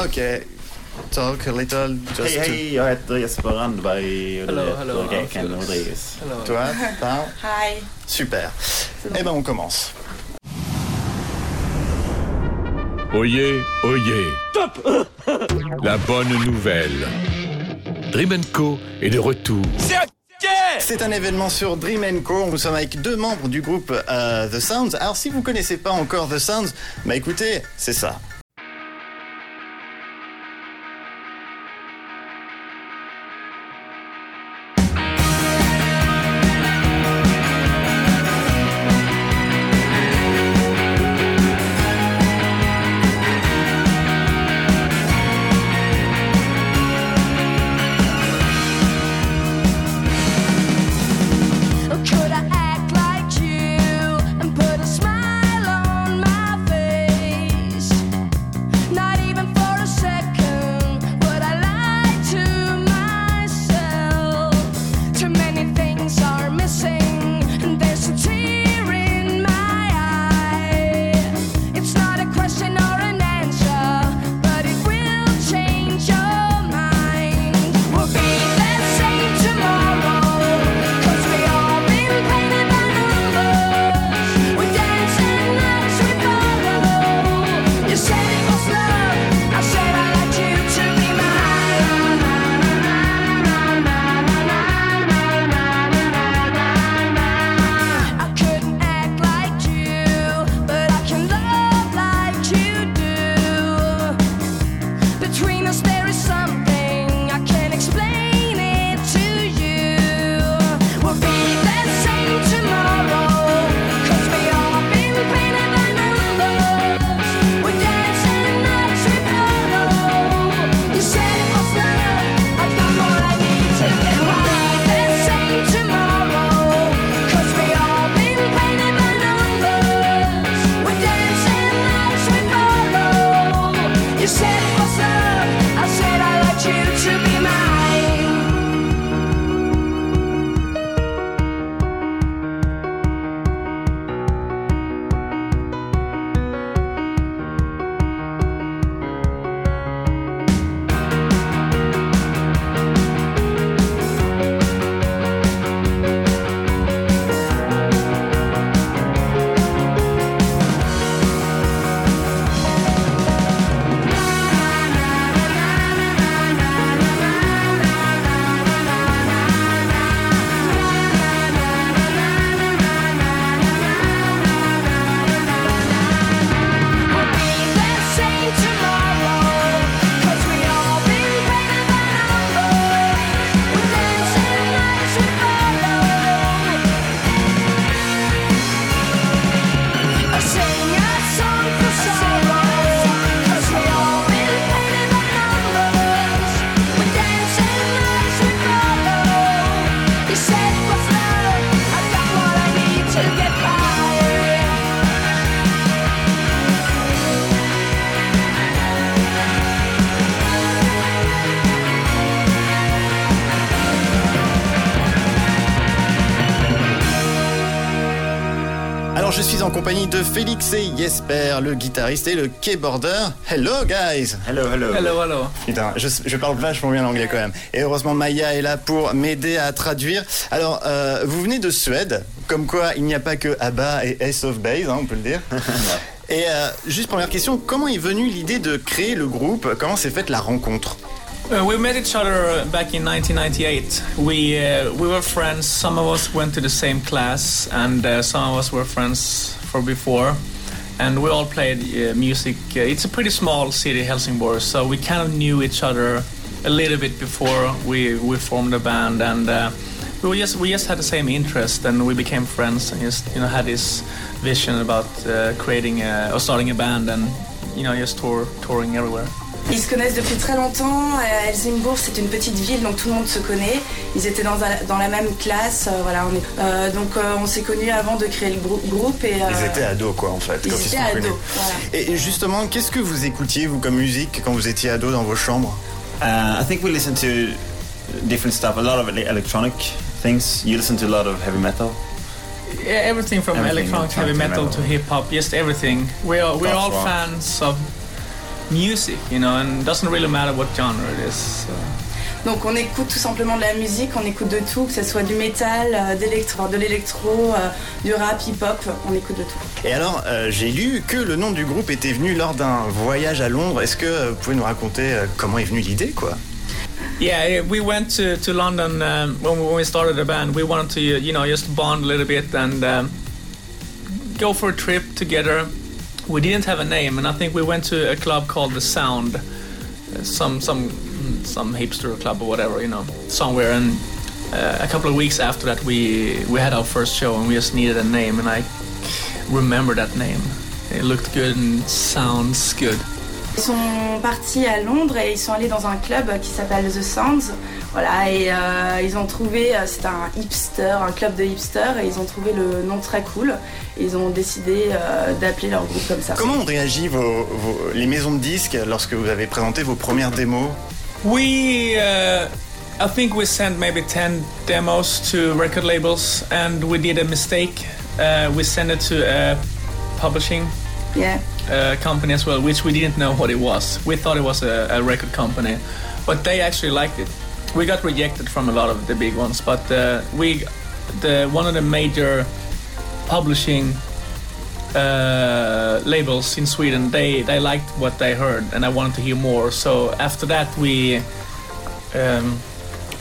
Okay, talk a little just Hej, hej, jag heter Jesper Randberg och Hello, du hello, heter I'm Ken Felix. Rodriguez. Hello. to... Toi. Hi. Super. Eh ben on commence. Oyez, oyez. La bonne nouvelle. Dream Co est de retour. C'est un événement sur Dream Co. Nous sommes avec deux membres du groupe euh, The Sounds. Alors si vous connaissez pas encore The Sounds, bah écoutez, c'est ça. En compagnie de Félix et Jesper, le guitariste et le keyboarder. Hello guys Hello, hello. Hello, hello. Putain, je, je parle vachement bien l'anglais quand même. Et heureusement Maya est là pour m'aider à traduire. Alors, euh, vous venez de Suède, comme quoi il n'y a pas que ABBA et Ace of Base, hein, on peut le dire. Et euh, juste première question, comment est venue l'idée de créer le groupe? Comment s'est faite la rencontre? Uh, we met each other back in 1998. We uh, we were friends. Some of us went to the same class, and uh, some of us were friends for before. And we all played uh, music. Uh, it's a pretty small city, Helsingborg, so we kind of knew each other a little bit before we we formed a band, and uh, we just we just had the same interest, and we became friends, and just you know had this vision about uh, creating a, or starting a band, and you know just tour touring everywhere. Ils se connaissent depuis très longtemps. Euh, Helsingborg, c'est une petite ville, donc tout le monde se connaît. Ils étaient dans, un- dans la même classe. euh, voilà, on est, euh, donc euh, on s'est connus avant de créer le grou- groupe. Et, euh, Ils étaient ados quoi en fait, ils quand ils se étaient sont ados, connus. voilà. Et justement, qu'est-ce que vous écoutiez vous comme musique quand vous étiez ado dans vos chambres? Uh, I think we listen to different stuff, a lot of ele- electronic things. You listen to a lot of heavy metal. Yeah, everything from Everything, electronic heavy metal, metal. to hip hop, just everything. We're we're Goth all fans of music, you know, and it doesn't really matter what genre it is. So. Donc on écoute tout simplement de la musique, on écoute de tout, que ce soit du métal, euh, de l'électro, euh, du rap, hip-hop, on écoute de tout. Et alors, euh, j'ai lu que le nom du groupe était venu lors d'un voyage à Londres. Est-ce que euh, vous pouvez nous raconter comment est venue l'idée, quoi? Yeah, we went to, to London um, when, we- when we started the band. We wanted to, you know, just bond a little bit and um, go for a trip together. We didn't have a name, and I think we went to a club called The Sound, some some some hipster club or whatever, you know, somewhere. And uh, a couple of weeks after that, we we had our first show, and we just needed a name, and I remember that name. It looked good and sounds good. Ils sont partis à Londres et ils sont allés dans un club qui s'appelle The Sounds. Voilà, et euh, ils ont trouvé, euh, c'est un hipster, un club de hipsters, et ils ont trouvé le nom très cool. Et ils ont décidé euh, d'appeler leur groupe comme ça. Comment ont réagi vos, vos- les maisons de disques lorsque vous avez présenté vos premières démos? We, uh, I think we sent maybe 10 demos to record labels and we did a mistake. Uh, we sent it to a publishing Yeah. Uh, company as well, which we didn't know what it was. We thought it was a, a record company, but they actually liked it. We got rejected from a lot of the big ones, but uh, we, the one of the major publishing uh, labels in Sweden, they they liked what they heard, and I wanted to hear more. So after that, we um,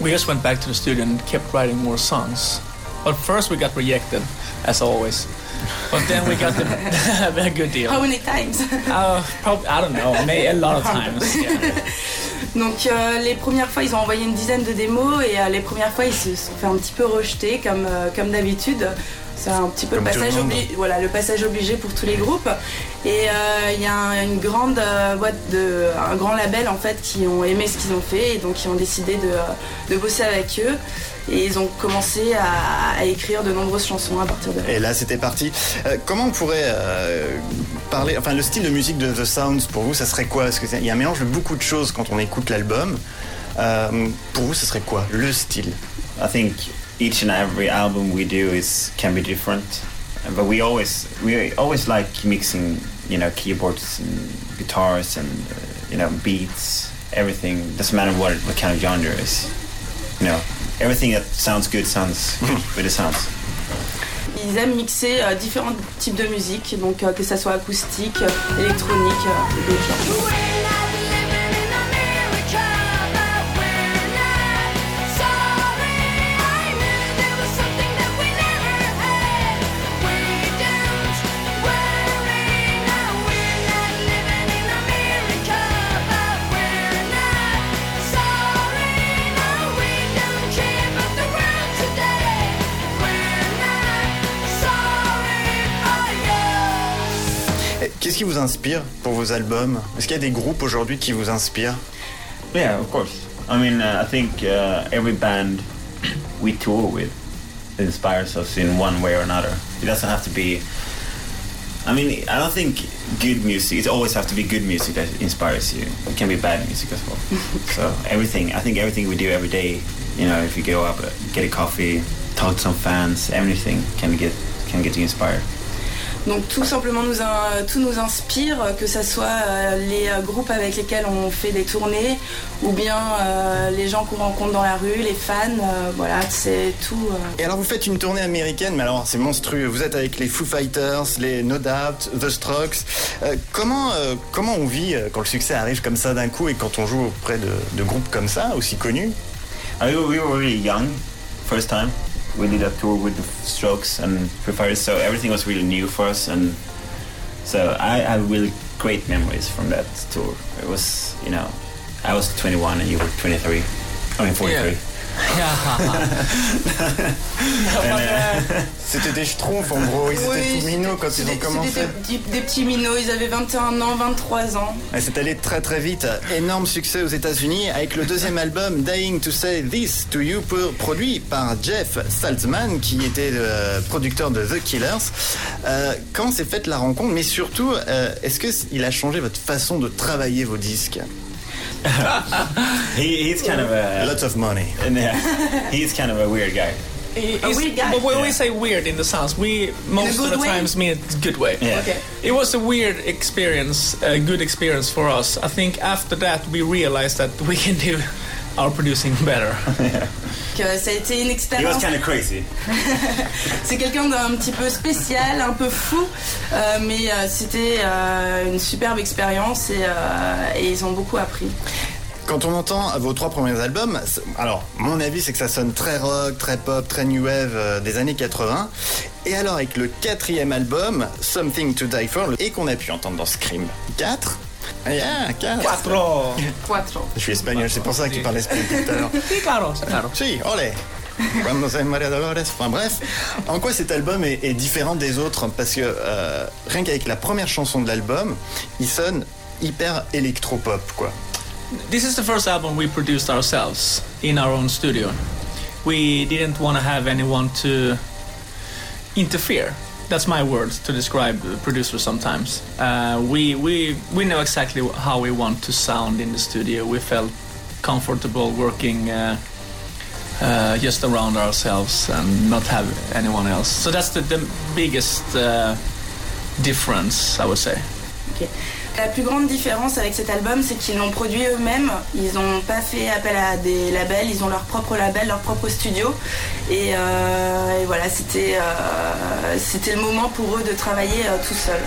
we just went back to the studio and kept writing more songs. But first, we got rejected, as always. But then we got the, a good deal. How many times? Uh, prob- I don't know, maybe a lot of times. Yeah. Donc euh, les premières fois, ils ont envoyé une dizaine de démos et euh, les premières fois, ils se sont fait un petit peu rejeter comme, euh, comme d'habitude. C'est un petit peu le passage, obli- voilà, le passage obligé pour tous les groupes. Et euh, il y a un- une grande euh, boîte de, un grand label en fait qui ont aimé ce qu'ils ont fait et donc ils ont décidé de, de bosser avec eux. Et ils ont commencé à, à écrire de nombreuses chansons à partir de là. Et là, c'était parti. Euh, comment on pourrait euh, parler, enfin, le style de musique de The Sounds pour vous, ça serait quoi? Parce qu'il y a un mélange de beaucoup de choses quand on écoute l'album. Euh, pour vous, ce serait quoi le style? I think each and every album we do is can be different, but we always we always like mixing, you know, keyboards and guitars and uh, you know beats, everything. Doesn't matter what what kind of genre is, you know, everything that sounds good sounds with the sounds. Ils aiment mixer euh, différents types de musique, donc euh, que ça soit acoustique, électronique, euh, d'autres genres. Inspire pour vos albums Est-ce qu'il y a des groupes aujourd'hui qui vous inspirent Yeah, of course. I mean, uh, I think uh, every band we tour with inspires us in one way or another. It doesn't have to be. I mean, I don't think good music. It always have to be good music that inspires you. It can be bad music as well. so everything. I think everything we do every day. You know, if you go up, uh, get a coffee, talk to some fans, everything can get can get you inspired. Donc tout simplement nous tout nous inspire, que ce soit euh, les euh, groupes avec lesquels on fait des tournées ou bien euh, les gens qu'on rencontre dans la rue, les fans, voilà, c'est tout. Et alors vous faites une tournée américaine, mais alors c'est monstrueux. Vous êtes avec les Foo Fighters, les No Doubt, The Strokes. Euh, comment, euh, comment on vit quand le succès arrive comme ça d'un coup et quand on joue auprès de, de groupes comme ça, aussi connus? We were really young, first time. We did a tour with the Strokes and Foo Fighters, so everything was really new for us, and so I have really great memories from that tour. It was, you know, I was 21 and you were 23. I mean 43. C'était des schtroumpfs en gros, ils étaient tout minots quand ils ont commencé. C'était des, petits- des petits minots, ils avaient 21 ans, 23 ans. Et C'est allé très très vite. Énorme succès aux États-Unis avec le deuxième album Dying to Say This to You, pro- produit par Jeff Saltzman, qui était le producteur de The Killers. Euh, comment s'est faite la rencontre? Mais surtout, euh, est-ce qu'il a changé votre façon de travailler vos disques? He, he's kind of a, Lots of money. and, yeah, he's kind of a weird guy. It's- weird guy. But when we Yeah. say weird in the sense, we most of the way? times mean it good way. Yeah. Okay. It was a weird experience, a good experience for us. I think after that we realized that we can do our producing better. Que ça a été une was expérience. kind of crazy. C'est quelqu'un d'un petit peu spécial, un peu fou, euh, mais euh, c'était euh, une superbe expérience et, euh, et ils ont beaucoup appris. Quand on entend vos trois premiers albums, alors mon avis c'est que ça sonne très rock, très pop, très new wave euh, des années 80. Et alors avec le quatrième album, Something to Die For, et qu'on a pu entendre dans Scream 4. Yeah, 4. Quattro. Je suis espagnol, c'est pour ça qu'il parle espagnol tout à l'heure. Claro, claro. Si, olé Maria Dolores. Enfin bref, en quoi cet album est, est différent des autres? Parce que euh, rien qu'avec la première chanson de l'album, il sonne hyper électropop, quoi. This is the first album we produced ourselves in our own studio. We didn't want to have anyone to interfere. That's my word to describe the producer sometimes. Uh, we, we, we know exactly how we want to sound in the studio. We felt comfortable working uh, uh, just around ourselves and not have anyone else. So that's the, the biggest uh, difference, I would say. Ok. La plus grande différence avec cet album, c'est qu'ils l'ont produit eux-mêmes. Ils n'ont pas fait appel à des labels, ils ont leur propre label, leur propre studio. Et, euh, voilà, c'était euh, c'était le moment pour eux de travailler euh, tout seuls.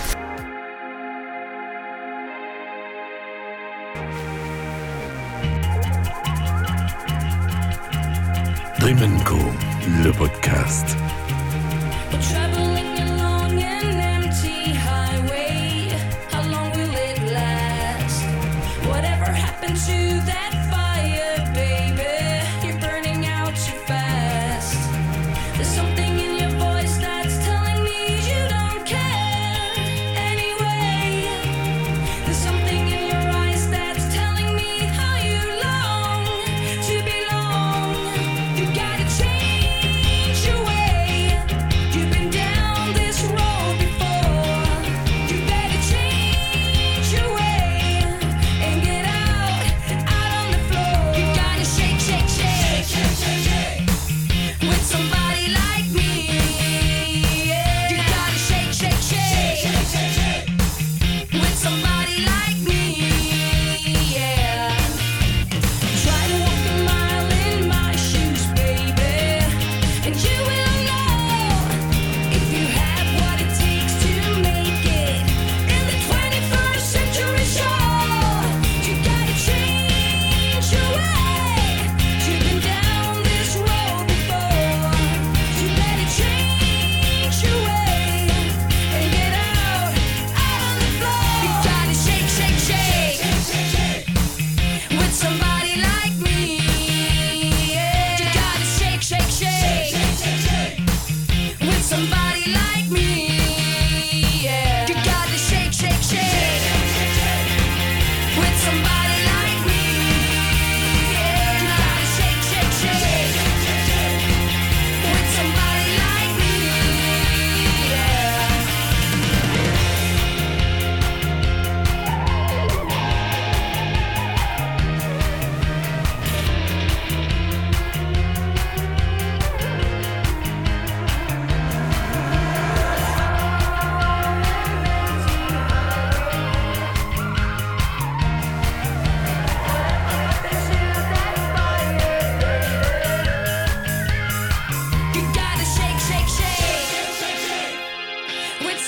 Dream Co, le podcast.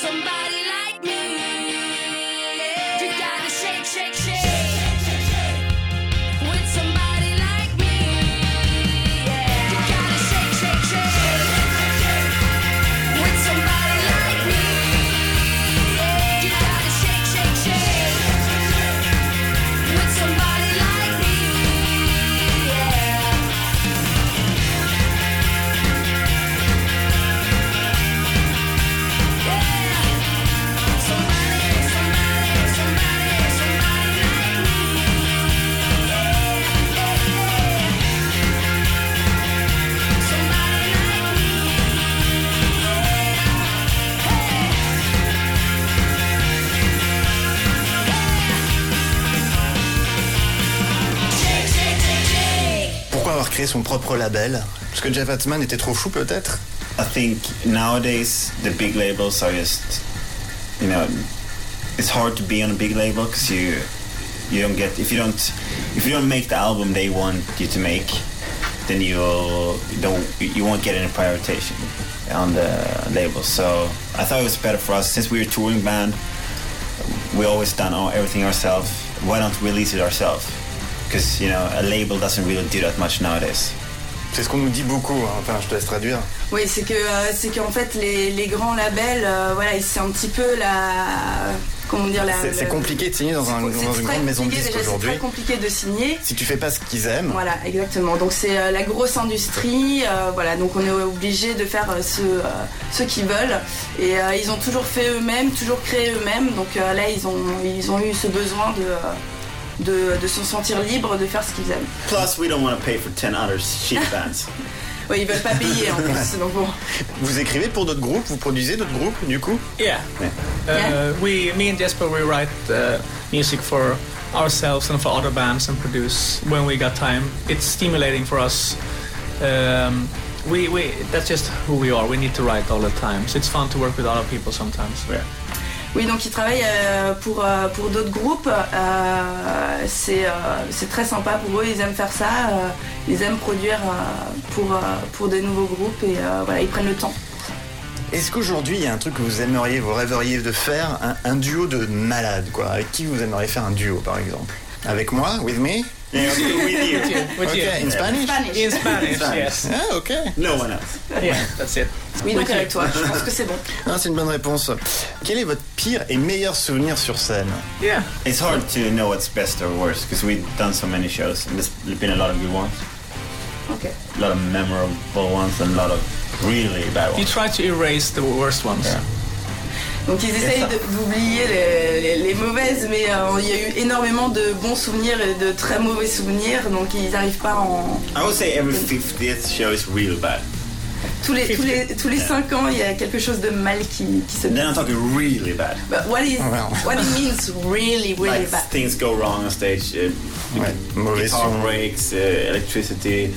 somebody son propre label Parce que Jeff Atman était trop fou peut-être I think nowadays the big labels are just, you know, it's hard to be on a big label because you you don't get if you don't if you don't make the album they want you to make, then you don't you won't get any prioritization on the label. So I thought it was better for us since we were a touring band. We always done all, everything ourselves. Why we release it ourselves? Because you know a label doesn't really do that much nowadays. C'est ce qu'on nous dit beaucoup, hein. enfin je te laisse traduire. Oui, c'est que euh, c'est qu'en fait les, les grands labels, euh, voilà, c'est un petit peu la comment dire la. C'est compliqué de signer dans, un- une grande maison de disques aujourd'hui. C'est très compliqué de signer. Si tu fais pas ce qu'ils aiment, Voilà, exactement. Donc c'est euh, la grosse industrie. euh, voilà, donc on est obligé de faire euh, ce, euh, ce qu'ils veulent. Et euh, ils ont toujours fait eux-mêmes, toujours créé eux-mêmes. Donc euh, là, ils ont, ils ont eu ce besoin de, euh, de, de se sentir libres de faire ce qu'ils aiment. Plus, we don't want to pay for ten other shit bands. Ouais, ils veulent pas payer en plus. Donc bon. vous écrivez pour d'autres groupes, vous produisez d'autres groupes du coup? Yeah. Yeah. Uh, we, me and Jesper, we write uh, music for ourselves and for other bands and produce when we got time. It's stimulating for us. Um, we, we, that's just who we are. We need to write all the time. So it's fun to work with other people sometimes. Yeah. Oui, donc ils travaillent euh, pour, euh, pour d'autres groupes. Euh, c'est très sympa pour eux, ils aiment faire ça. ils aiment produire pour, pour des nouveaux groupes et voilà, ils prennent le temps. Est-ce qu'aujourd'hui il y a un truc que vous aimeriez, vous rêveriez de faire, un, un duo de malades quoi Avec qui vous aimeriez faire un duo par exemple? Avec moi, with me? Yeah, with you. With you, Ok, in Spanish Spanish. In Spanish, Spanish. yes. Ah ok. No one else. Yeah, that's it. Oui, donc With you. avec toi, je pense que c'est bon. Ah, c'est une bonne réponse. Quel est votre pire et meilleur souvenir sur scène Yeah. It's hard to know what's best or worst because we've done so many shows and there's been a lot of good ones, Ok. a lot of memorable ones, and a lot of really bad ones. You try to erase the worst ones. Yeah. Donc ils essayent d'oublier les, les- les mauvaises, mais euh, il y a eu énormément de bons souvenirs et de très mauvais souvenirs, donc ils n'arrivent pas en... I would say every 50th show is really bad. Tous les, tous les, tous les cinq ans, il y a quelque chose de mal qui, qui se then I'm passe. talking really bad. But what, is, Well. what it means really, really like bad? things go wrong on stage. Uh, Ouais, mauvais guitar breaks, uh, electricity.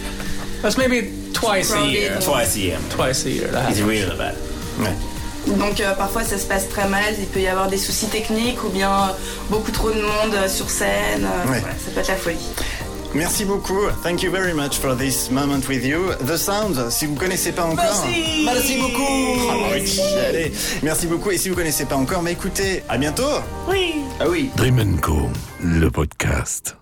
That's maybe twice a year. Twice a year. Twice a year. That It's really bad. Ouais. Donc euh, parfois ça se passe très mal, il peut y avoir des soucis techniques ou bien euh, beaucoup trop de monde euh, sur scène, Ouais. voilà, ça peut être la folie. Merci beaucoup. Thank you very much for this moment with you. The Sound, si vous connaissez pas encore. Merci. Merci beaucoup. Ah oui, Allez, merci beaucoup. Et si vous connaissez pas encore, mais écoutez, à bientôt. Ah oui. Dream Co, le podcast.